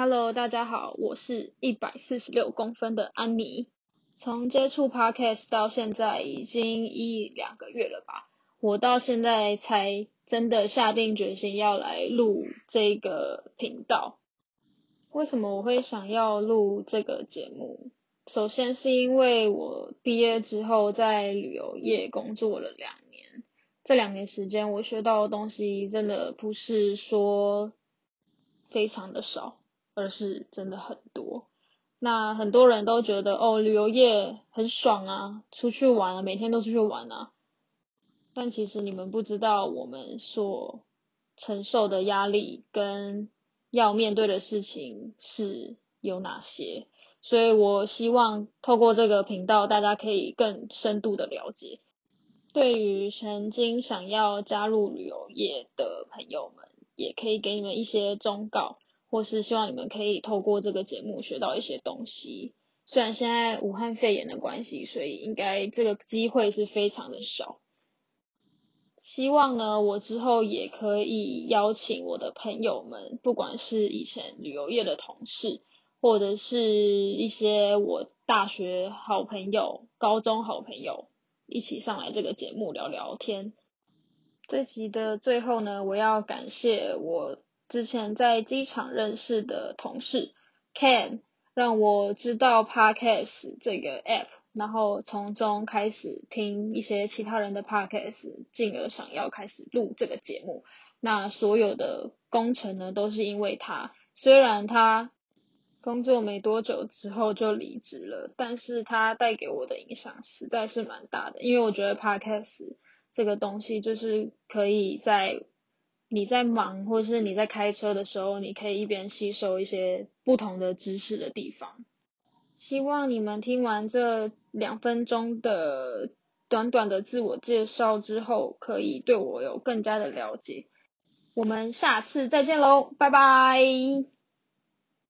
Hello，大家好，我是一百四十六公分的安妮。从接触 Podcast 到现在已经一两个月了吧，我到现在才真的下定决心要来录这个频道。为什么我会想要录这个节目？首先是因为我毕业之后在旅游业工作了两年，这两年时间我学到的东西真的不是说非常的少。而是真的很多，那很多人都觉得哦，旅游业很爽啊，出去玩啊，每天都出去玩啊。但其实你们不知道我们所承受的压力跟要面对的事情是有哪些，所以我希望透过这个频道，大家可以更深度的了解。对于曾经想要加入旅游业的朋友们，也可以给你们一些忠告。或是希望你们可以透过这个节目学到一些东西。虽然现在武汉肺炎的关系，所以应该这个机会是非常的少。希望呢，我之后也可以邀请我的朋友们，不管是以前旅游业的同事，或者是一些我大学好朋友、高中好朋友，一起上来这个节目聊聊天。这集的最后呢，我要感谢我。之前在机场认识的同事 Ken 让我知道 Podcast 这个 App，然后从中开始听一些其他人的 Podcast，进而想要开始录这个节目。那所有的工程呢，都是因为他。虽然他工作没多久之后就离职了，但是他带给我的影响实在是蛮大的。因为我觉得 Podcast 这个东西就是可以在你在忙，或是你在开车的时候，你可以一边吸收一些不同的知识的地方。希望你们听完这两分钟的短短的自我介绍之后，可以对我有更加的了解。我们下次再见喽，拜拜。